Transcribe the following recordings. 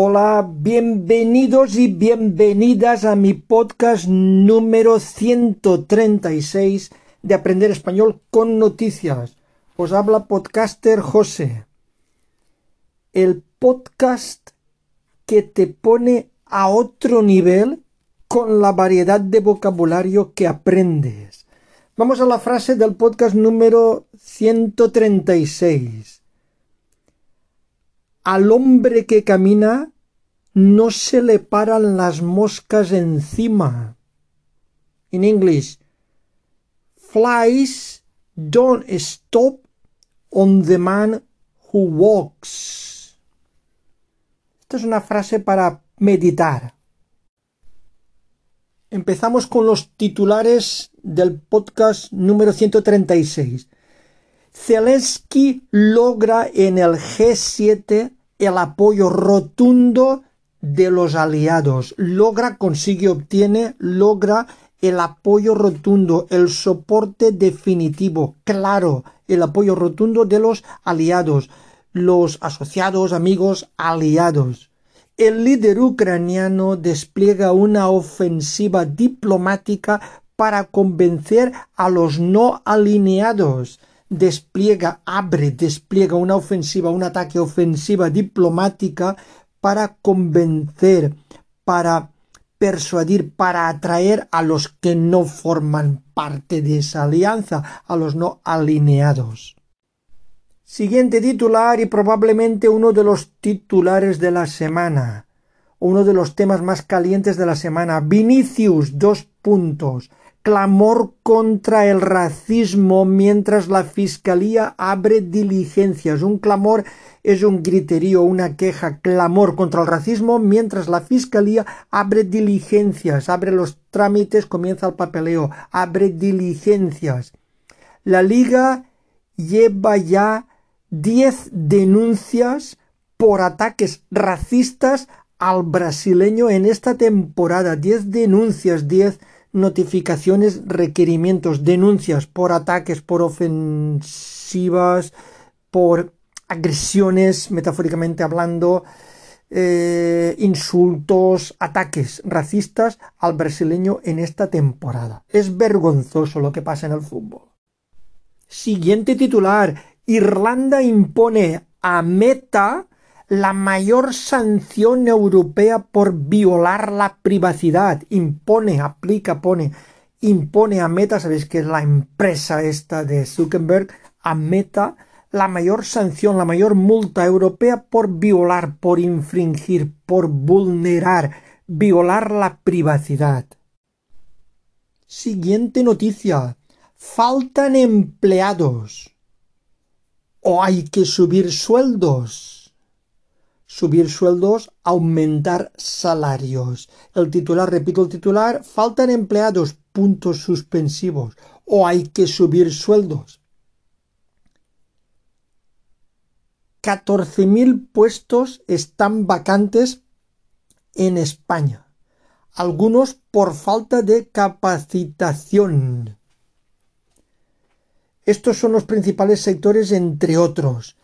Hola, bienvenidos y bienvenidas a mi podcast número 136 de Aprender Español con Noticias. Os habla podcaster José. El podcast que te pone a otro nivel con la variedad de vocabulario que aprendes. Vamos a la frase del podcast número 136 al hombre que camina no se le paran las moscas encima. In English, flies don't stop on the man who walks. Esta es una frase para meditar. Empezamos con los titulares del podcast número 136. Zelensky logra en el G7 el apoyo rotundo de los aliados. Logra, consigue, obtiene, logra el apoyo rotundo, el soporte definitivo, claro, el apoyo rotundo de los aliados, los asociados, amigos, aliados. El líder ucraniano despliega una ofensiva diplomática para convencer a los no alineados despliega, abre, despliega una ofensiva, un ataque ofensiva diplomática para convencer, para persuadir, para atraer a los que no forman parte de esa alianza, a los no alineados. Siguiente titular y probablemente uno de los titulares de la semana, uno de los temas más calientes de la semana. Vinicius, dos puntos clamor contra el racismo mientras la Fiscalía abre diligencias. Un clamor es un griterío, una queja, clamor contra el racismo mientras la Fiscalía abre diligencias, abre los trámites, comienza el papeleo, abre diligencias. La Liga lleva ya 10 denuncias por ataques racistas al brasileño en esta temporada. 10 denuncias, 10 notificaciones, requerimientos, denuncias por ataques, por ofensivas, por agresiones, metafóricamente hablando, eh, insultos, ataques racistas al brasileño en esta temporada. Es vergonzoso lo que pasa en el fútbol. Siguiente titular. Irlanda impone a Meta la mayor sanción europea por violar la privacidad. Impone, aplica, pone, impone a Meta, sabéis que es la empresa esta de Zuckerberg, a Meta la mayor sanción, la mayor multa europea por violar, por infringir, por vulnerar, violar la privacidad. Siguiente noticia. Faltan empleados. O hay que subir sueldos subir sueldos, aumentar salarios. El titular, repito el titular, faltan empleados, puntos suspensivos, o hay que subir sueldos. 14.000 puestos están vacantes en España, algunos por falta de capacitación. Estos son los principales sectores, entre otros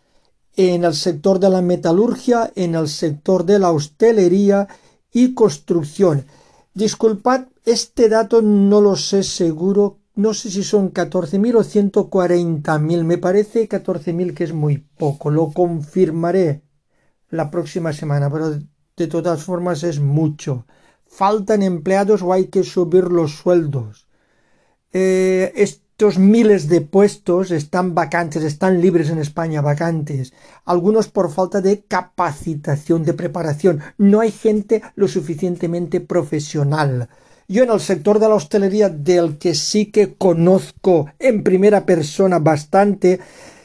en el sector de la metalurgia, en el sector de la hostelería y construcción. Disculpad, este dato no lo sé seguro, no sé si son 14.000 o 140.000, me parece 14.000 que es muy poco, lo confirmaré la próxima semana, pero de todas formas es mucho. Faltan empleados o hay que subir los sueldos. Eh, estos miles de puestos están vacantes, están libres en España, vacantes, algunos por falta de capacitación, de preparación. No hay gente lo suficientemente profesional. Yo en el sector de la hostelería, del que sí que conozco en primera persona bastante,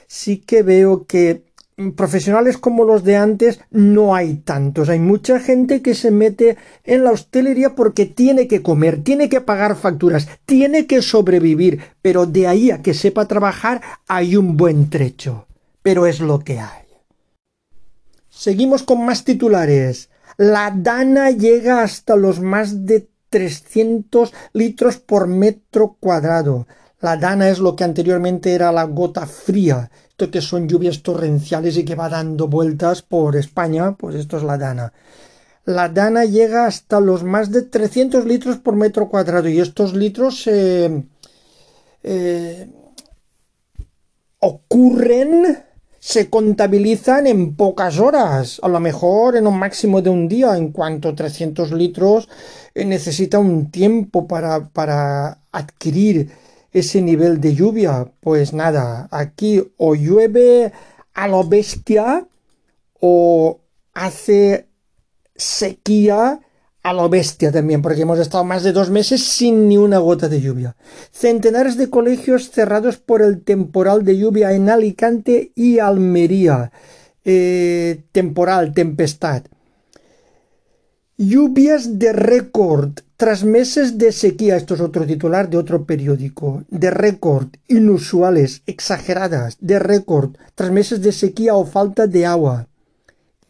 sí que veo que profesionales como los de antes no hay tantos. Hay mucha gente que se mete en la hostelería porque tiene que comer, tiene que pagar facturas, tiene que sobrevivir, pero de ahí a que sepa trabajar hay un buen trecho. Pero es lo que hay. Seguimos con más titulares. La Dana llega hasta los más de 300 litros por metro cuadrado. La dana es lo que anteriormente era la gota fría, que son lluvias torrenciales y que va dando vueltas por España, pues esto es la dana. La dana llega hasta los más de 300 litros por metro cuadrado y estos litros eh, ocurren se contabilizan en pocas horas, a lo mejor en un máximo de un día, en cuanto 300 litros eh, necesita un tiempo para, para adquirir ese nivel de lluvia. Pues nada, aquí o llueve a lo bestia o hace sequía a lo bestia también, porque hemos estado más de dos meses sin ni una gota de lluvia. Centenares de colegios cerrados por el temporal de lluvia en Alicante y Almería. Eh, temporal, tempestad. Lluvias de récord tras meses de sequía. Esto es otro titular de otro periódico. De récord, inusuales, exageradas, de récord, tras meses de sequía o falta de agua.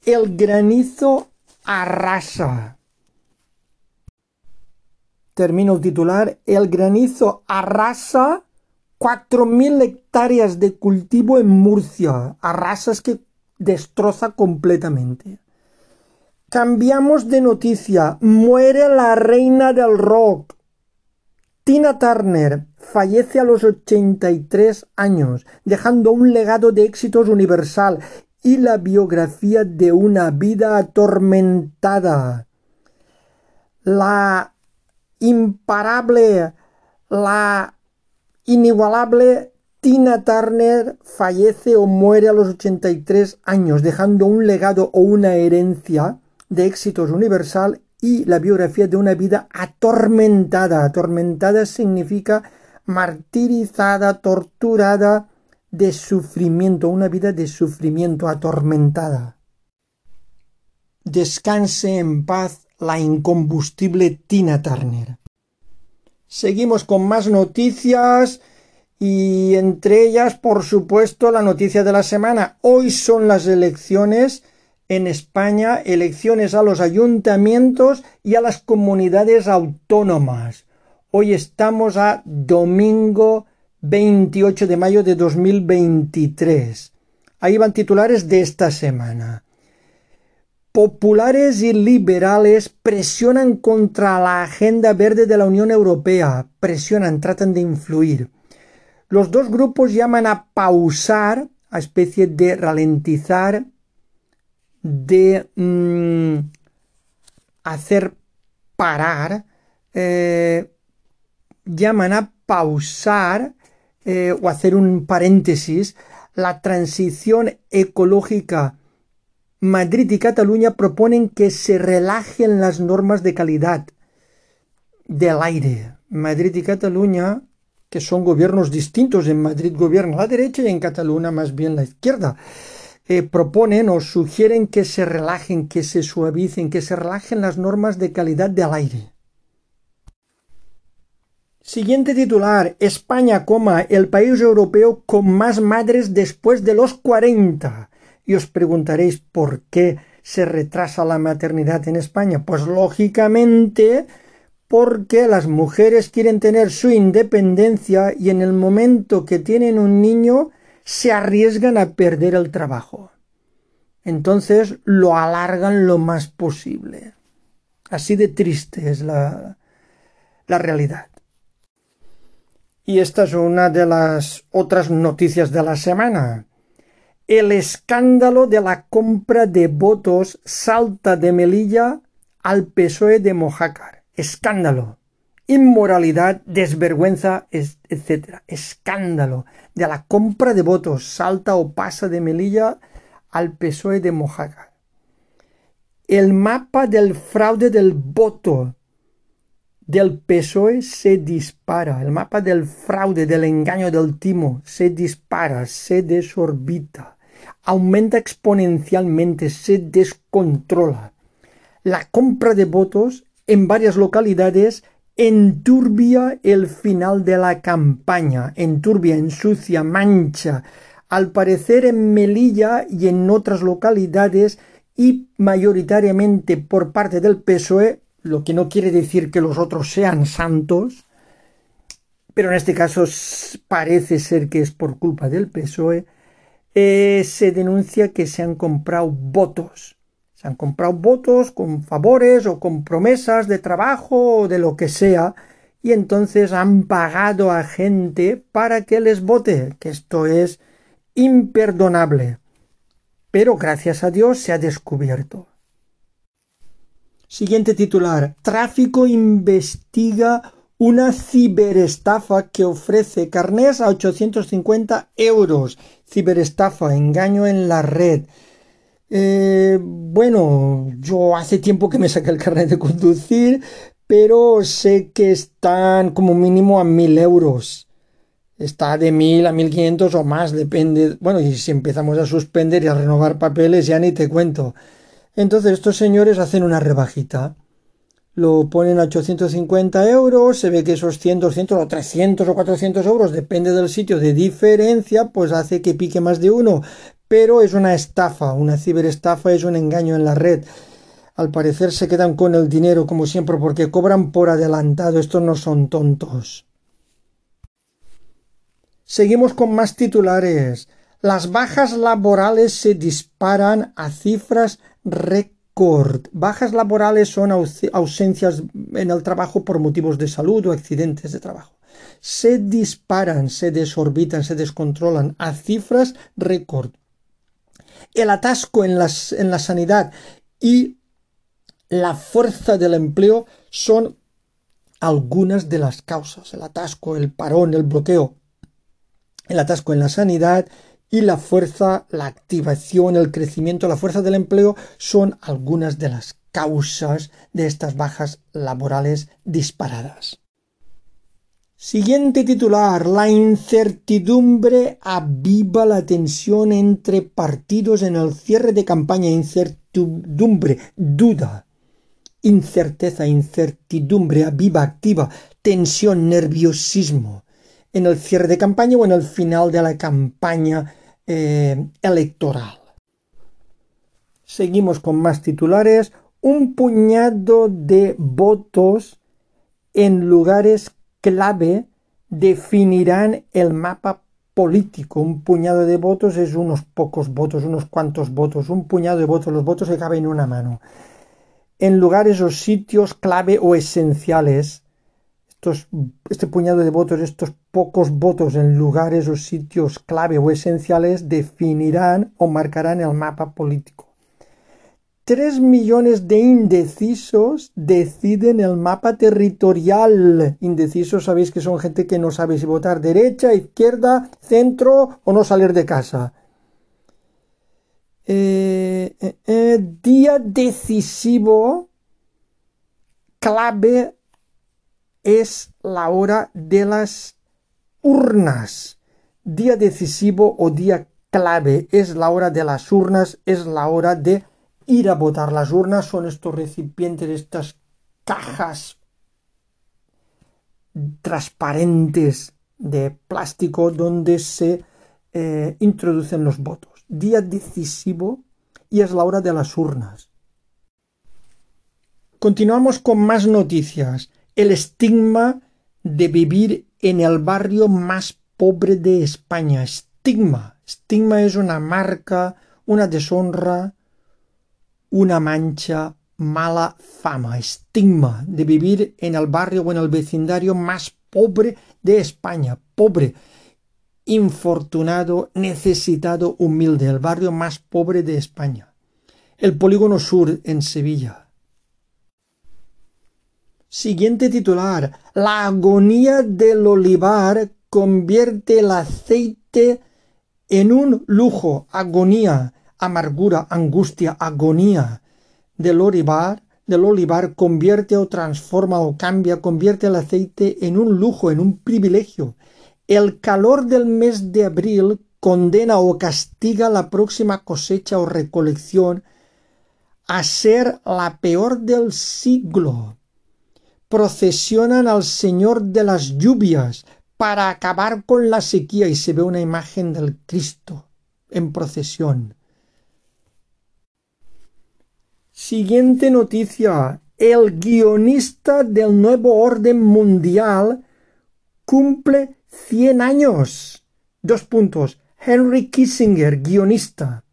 El granizo arrasa termino el titular, el granizo arrasa 4.000 hectáreas de cultivo en Murcia. Arrasa es que destroza completamente. Cambiamos de noticia. Muere la reina del rock. Tina Turner fallece a los 83 años, dejando un legado de éxitos universal y la biografía de una vida atormentada. La imparable, la inigualable Tina Turner fallece o muere a los 83 años, dejando un legado o una herencia de éxitos universal y la biografía de una vida atormentada. Atormentada significa martirizada, torturada, de sufrimiento, una vida de sufrimiento atormentada. Descanse en paz la incombustible Tina Turner. Seguimos con más noticias y entre ellas, por supuesto, la noticia de la semana. Hoy son las elecciones en España, elecciones a los ayuntamientos y a las comunidades autónomas. Hoy estamos a domingo 28 de mayo de 2023. Ahí van titulares de esta semana populares y liberales presionan contra la agenda verde de la Unión Europea, presionan, tratan de influir. Los dos grupos llaman a pausar, a especie de ralentizar, de mm, hacer parar, eh, llaman a pausar eh, o hacer un paréntesis la transición ecológica Madrid y Cataluña proponen que se relajen las normas de calidad del aire. Madrid y Cataluña, que son gobiernos distintos, en Madrid gobierna la derecha y en Cataluña más bien la izquierda, eh, proponen o sugieren que se relajen, que se suavicen, que se relajen las normas de calidad del aire. Siguiente titular. España, coma, el país europeo con más madres después de los 40. Y os preguntaréis por qué se retrasa la maternidad en España. Pues lógicamente porque las mujeres quieren tener su independencia y en el momento que tienen un niño se arriesgan a perder el trabajo. Entonces lo alargan lo más posible. Así de triste es la, la realidad. Y esta es una de las otras noticias de la semana el escándalo de la compra de votos salta de Melilla al PSOE de Mojácar. Escándalo. Inmoralidad, desvergüenza, etc. Escándalo de la compra de votos salta o pasa de Melilla al PSOE de Mojácar. El mapa del fraude del voto del PSOE se dispara. El mapa del fraude, del engaño, del timo se dispara, se desorbita aumenta exponencialmente, se descontrola. La compra de votos en varias localidades enturbia el final de la campaña, enturbia, ensucia, mancha. Al parecer en Melilla y en otras localidades y mayoritariamente por parte del PSOE, lo que no quiere decir que los otros sean santos, pero en este caso parece ser que es por culpa del PSOE, eh, se denuncia que se han comprado votos. Se han comprado votos con favores o con promesas de trabajo o de lo que sea, y entonces han pagado a gente para que les vote, que esto es imperdonable. Pero gracias a Dios se ha descubierto. Siguiente titular. Tráfico investiga una ciberestafa que ofrece carnés a 850 euros. Ciberestafa, engaño en la red. Eh, bueno, yo hace tiempo que me saqué el carnet de conducir, pero sé que están como mínimo a mil euros. Está de mil a mil quinientos o más, depende. Bueno, y si empezamos a suspender y a renovar papeles, ya ni te cuento. Entonces estos señores hacen una rebajita lo ponen a 850 euros, se ve que esos 100, 200 o 300 o 400 euros, depende del sitio de diferencia, pues hace que pique más de uno. Pero es una estafa, una ciberestafa es un engaño en la red. Al parecer se quedan con el dinero como siempre porque cobran por adelantado, estos no son tontos. Seguimos con más titulares. Las bajas laborales se disparan a cifras récord Bajas laborales son ausencias en el trabajo por motivos de salud o accidentes de trabajo. Se disparan, se desorbitan, se descontrolan a cifras récord. El atasco en, la sanidad y la fuerza del empleo son algunas de las causas. El atasco, el parón, el bloqueo. El atasco en la sanidad y la fuerza, la activación, el crecimiento, la fuerza del empleo son algunas de las causas de estas bajas laborales disparadas. Siguiente titular. La incertidumbre aviva la tensión entre partidos en el cierre de campaña. Incertidumbre, duda, incerteza, incertidumbre, aviva, activa, tensión, nerviosismo en el cierre de campaña o en el final de la campaña eh, electoral. Seguimos con más titulares. Un puñado de votos en lugares clave definirán el mapa político. Un puñado de votos es unos pocos votos, unos cuantos votos. Un puñado de votos, los votos se caben en una mano. En lugares o sitios clave o esenciales este puñado de votos, estos pocos votos en lugares o sitios clave o esenciales definirán o marcarán el mapa político. Tres millones de indecisos deciden el mapa territorial. Indecisos sabéis que son gente que no sabe si votar derecha, izquierda, centro o no salir de casa. Eh, eh, eh, día decisivo, clave es la hora de las urnas. Día decisivo o día clave es la hora de las urnas, es la hora de ir a votar. Las urnas son estos recipientes, estas cajas transparentes de plástico donde se eh, introducen los votos. Día decisivo y es la hora de las urnas. Continuamos con más noticias el estigma de vivir en el barrio más pobre de España. Estigma. Estigma es una marca, una deshonra, una mancha, mala fama. Estigma de vivir en el barrio o en el vecindario más pobre de España. Pobre, infortunado, necesitado, humilde. El barrio más pobre de España. El polígono sur en Sevilla Siguiente titular. La agonía del olivar convierte el aceite en un lujo. Agonía, amargura, angustia, agonía del olivar, del olivar convierte o transforma o cambia, convierte el aceite en un lujo, en un privilegio. El calor del mes de abril condena o castiga la próxima cosecha o recolección a ser la peor del siglo procesionan al Señor de las lluvias para acabar con la sequía y se ve una imagen del Cristo en procesión. Siguiente noticia. El guionista del nuevo orden mundial cumple 100 años. Dos puntos. Henry Kissinger, guionista.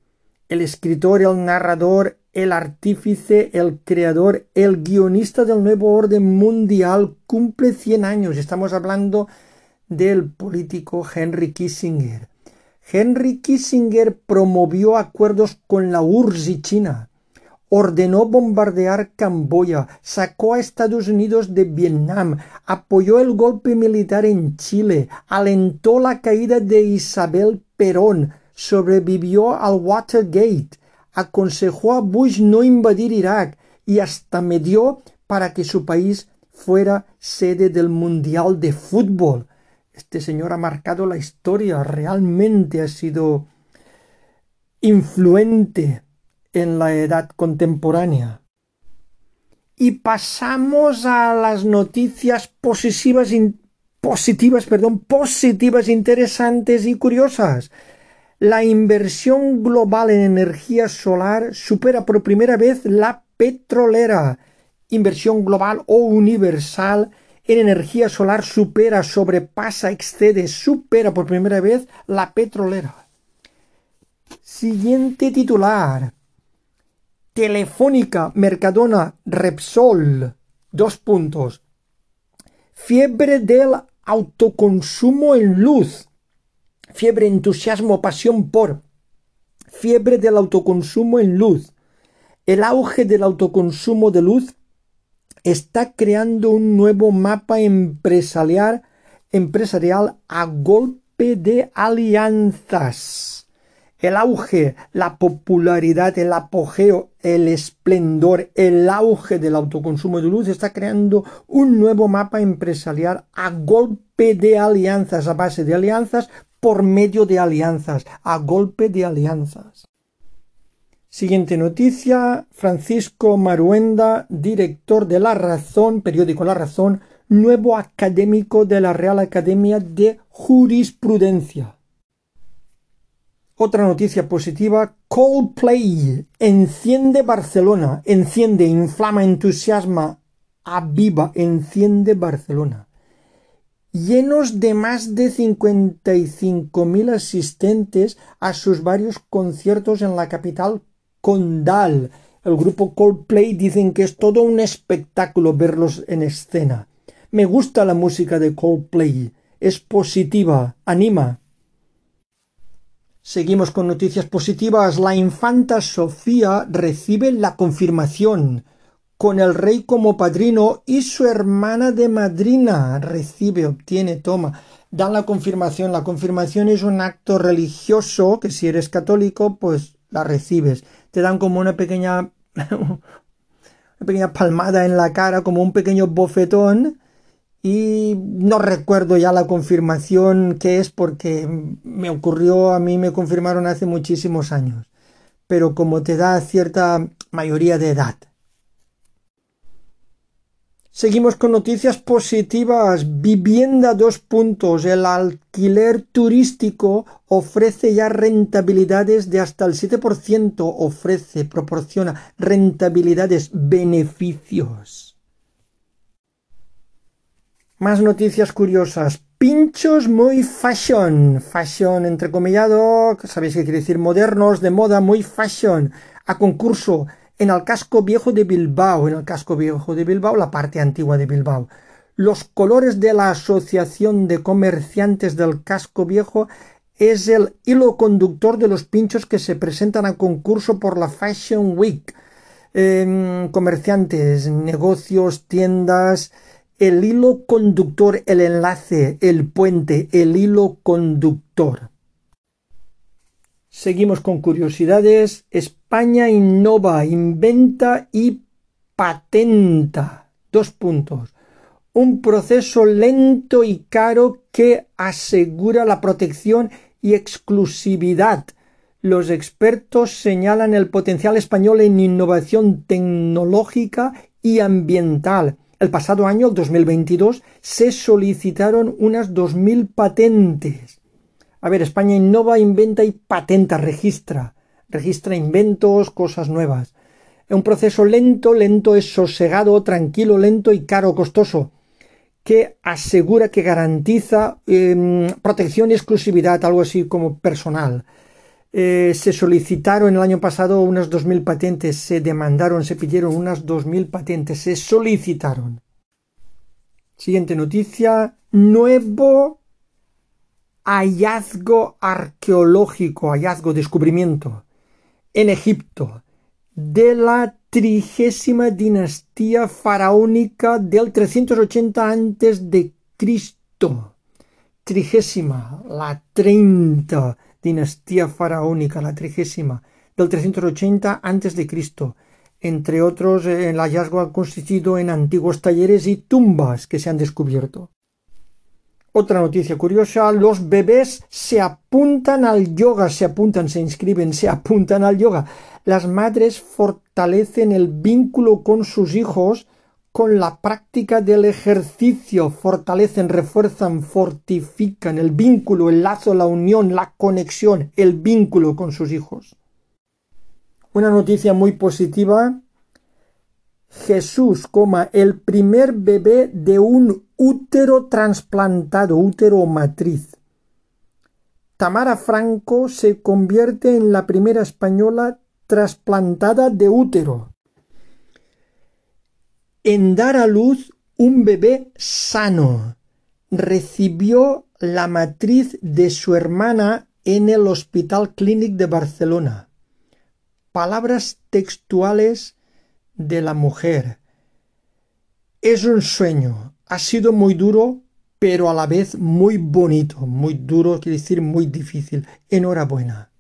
El escritor, el narrador, el artífice, el creador, el guionista del nuevo orden mundial cumple 100 años. Estamos hablando del político Henry Kissinger. Henry Kissinger promovió acuerdos con la URSS y China, ordenó bombardear Camboya, sacó a Estados Unidos de Vietnam, apoyó el golpe militar en Chile, alentó la caída de Isabel Perón, sobrevivió al Watergate, aconsejó a Bush no invadir Irak y hasta medió para que su país fuera sede del Mundial de Fútbol. Este señor ha marcado la historia, realmente ha sido influente en la edad contemporánea. Y pasamos a las noticias positivas, positivas, perdón, positivas, interesantes y curiosas. La inversión global en energía solar supera por primera vez la petrolera. Inversión global o universal en energía solar supera, sobrepasa, excede, supera por primera vez la petrolera. Siguiente titular. Telefónica, Mercadona, Repsol. Dos puntos. Fiebre del autoconsumo en luz. Fiebre, entusiasmo, pasión por. Fiebre del autoconsumo en luz. El auge del autoconsumo de luz está creando un nuevo mapa empresarial, a golpe de alianzas. El auge, la popularidad, el apogeo, el esplendor, el auge del autoconsumo de luz está creando un nuevo mapa empresarial a golpe de alianzas, a base de alianzas, por medio de alianzas, a golpe de alianzas. Siguiente noticia, Francisco Maruenda, director de La Razón, periódico La Razón, nuevo académico de la Real Academia de Jurisprudencia. Otra noticia positiva, Coldplay, enciende Barcelona, enciende, inflama, entusiasma, aviva, enciende Barcelona. Llenos de más de 55.000 asistentes a sus varios conciertos en la capital Condal. El grupo Coldplay dicen que es todo un espectáculo verlos en escena. Me gusta la música de Coldplay. Es positiva, anima. Seguimos con noticias positivas. La infanta Sofía recibe la confirmación con el rey como padrino y su hermana de madrina recibe, obtiene, toma, dan la confirmación. La confirmación es un acto religioso que si eres católico, pues la recibes te dan como una pequeña una pequeña palmada en la cara, como un pequeño bofetón y no recuerdo ya la confirmación que es porque me ocurrió, a mí me confirmaron hace muchísimos años, pero como te da cierta mayoría de edad, Seguimos con noticias positivas. Vivienda dos puntos. El alquiler turístico ofrece ya rentabilidades de hasta el 7%. Ofrece, proporciona rentabilidades, beneficios. Más noticias curiosas. Pinchos muy fashion. Fashion entrecomillado. Sabéis qué quiere decir modernos, de moda, muy fashion. A concurso en el casco viejo de Bilbao, en el casco viejo de Bilbao, la parte antigua de Bilbao. Los colores de la Asociación de Comerciantes del Casco Viejo es el hilo conductor de los pinchos que se presentan a concurso por la Fashion Week. Em, comerciantes, negocios, tiendas, el hilo conductor, el enlace, el puente, el hilo conductor. Seguimos con curiosidades. España innova, inventa y patenta. Dos puntos. Un proceso lento y caro que asegura la protección y exclusividad. Los expertos señalan el potencial español en innovación tecnológica y ambiental. El pasado año, 2022, se solicitaron unas 2.000 patentes. A ver, España innova, inventa y patenta, registra. Registra inventos, cosas nuevas. Es un proceso lento, lento es sosegado, tranquilo, lento y caro, costoso. que asegura que garantiza em, protección y exclusividad, algo así como personal. Eh, se solicitaron el año pasado unas 2.000 patentes, se demandaron, se pidieron unas 2.000 patentes, se solicitaron. Siguiente noticia, nuevo hallazgo arqueológico, hallazgo, descubrimiento, en Egipto, de la trigésima dinastía faraónica del 380 antes de Cristo. Trigésima, la treinta dinastía faraónica, la trigésima, del 380 antes de Cristo. Entre otros, el hallazgo ha consistido en antiguos talleres y tumbas que se han descubierto. Otra noticia curiosa, los bebés se apuntan al yoga, se apuntan, se inscriben, se apuntan al yoga. Las madres fortalecen el vínculo con sus hijos con la práctica del ejercicio, fortalecen, refuerzan, fortifican el vínculo, el lazo, la unión, la conexión, el vínculo con sus hijos. Una noticia muy positiva Jesús, coma, el primer bebé de un útero trasplantado, útero matriz. Tamara Franco se convierte en la primera española trasplantada de útero. En dar a luz un bebé sano. Recibió la matriz de su hermana en el Hospital Clínic de Barcelona. Palabras textuales de la mujer. Es un sueño. Ha sido muy duro, pero a la vez muy bonito. Muy duro quiere decir muy difícil. Enhorabuena.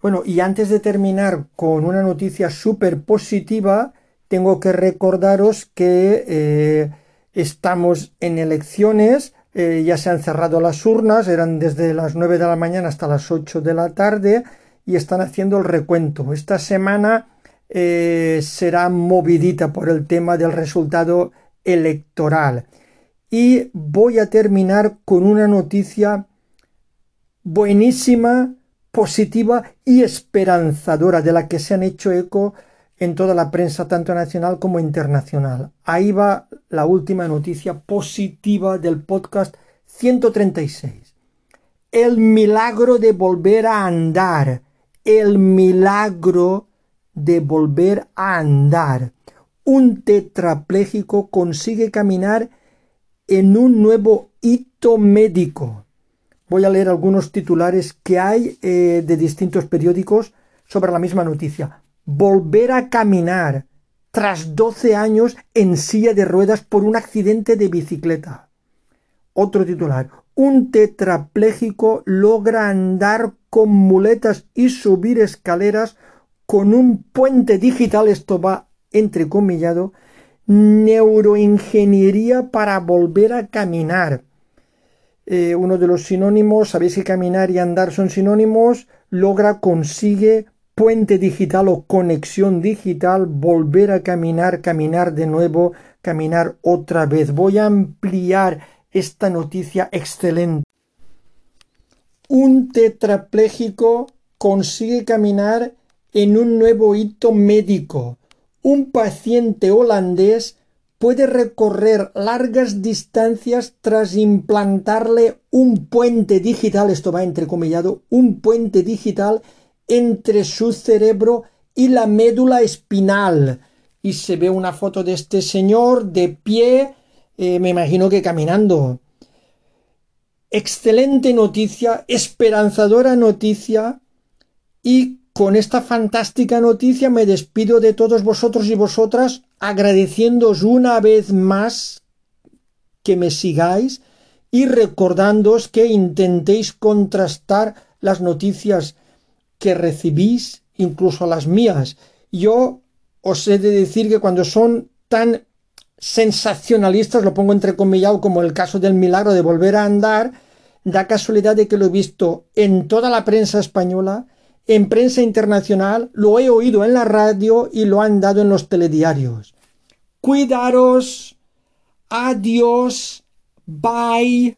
Bueno, y antes de terminar con una noticia súper positiva, tengo que recordaros que eh, estamos en elecciones, eh, ya se han cerrado las urnas, eran desde las 9 de la mañana hasta las 8 de la tarde y están haciendo el recuento. Esta semana eh, será movidita por el tema del resultado electoral. Y voy a terminar con una noticia buenísima, positiva y esperanzadora de la que se han hecho eco en toda la prensa, tanto nacional como internacional. Ahí va la última noticia positiva del podcast 136. El milagro de volver a andar. El milagro de volver a andar. Un tetrapléjico consigue caminar en un nuevo hito médico. Voy a leer algunos titulares que hay eh, de distintos periódicos sobre la misma noticia. Volver a caminar tras 12 años en silla de ruedas por un accidente de bicicleta. Otro titular. Un tetrapléjico logra andar con muletas y subir escaleras con un puente digital, esto va entrecomillado, neuroingeniería para volver a caminar. Eh, uno de los sinónimos, sabéis que caminar y andar son sinónimos, logra, consigue puente digital o conexión digital, volver a caminar, caminar de nuevo, caminar otra vez. Voy a ampliar esta noticia excelente. Un tetrapléjico consigue caminar en un nuevo hito médico. Un paciente holandés puede recorrer largas distancias tras implantarle un puente digital, esto va entrecomillado, un puente digital entre su cerebro y la médula espinal. Y se ve una foto de este señor de pie, eh, me imagino que caminando. Excelente noticia, esperanzadora noticia y con esta fantástica noticia me despido de todos vosotros y vosotras, agradeciéndoos una vez más que me sigáis y recordándoos que intentéis contrastar las noticias que recibís, incluso las mías. Yo os he de decir que cuando son tan sensacionalistas, lo pongo entrecomillado como el caso del milagro de volver a andar, da casualidad de que lo he visto en toda la prensa española, en prensa internacional, lo he oído en la radio y lo han dado en los telediarios. Cuidaros. Adiós. Bye.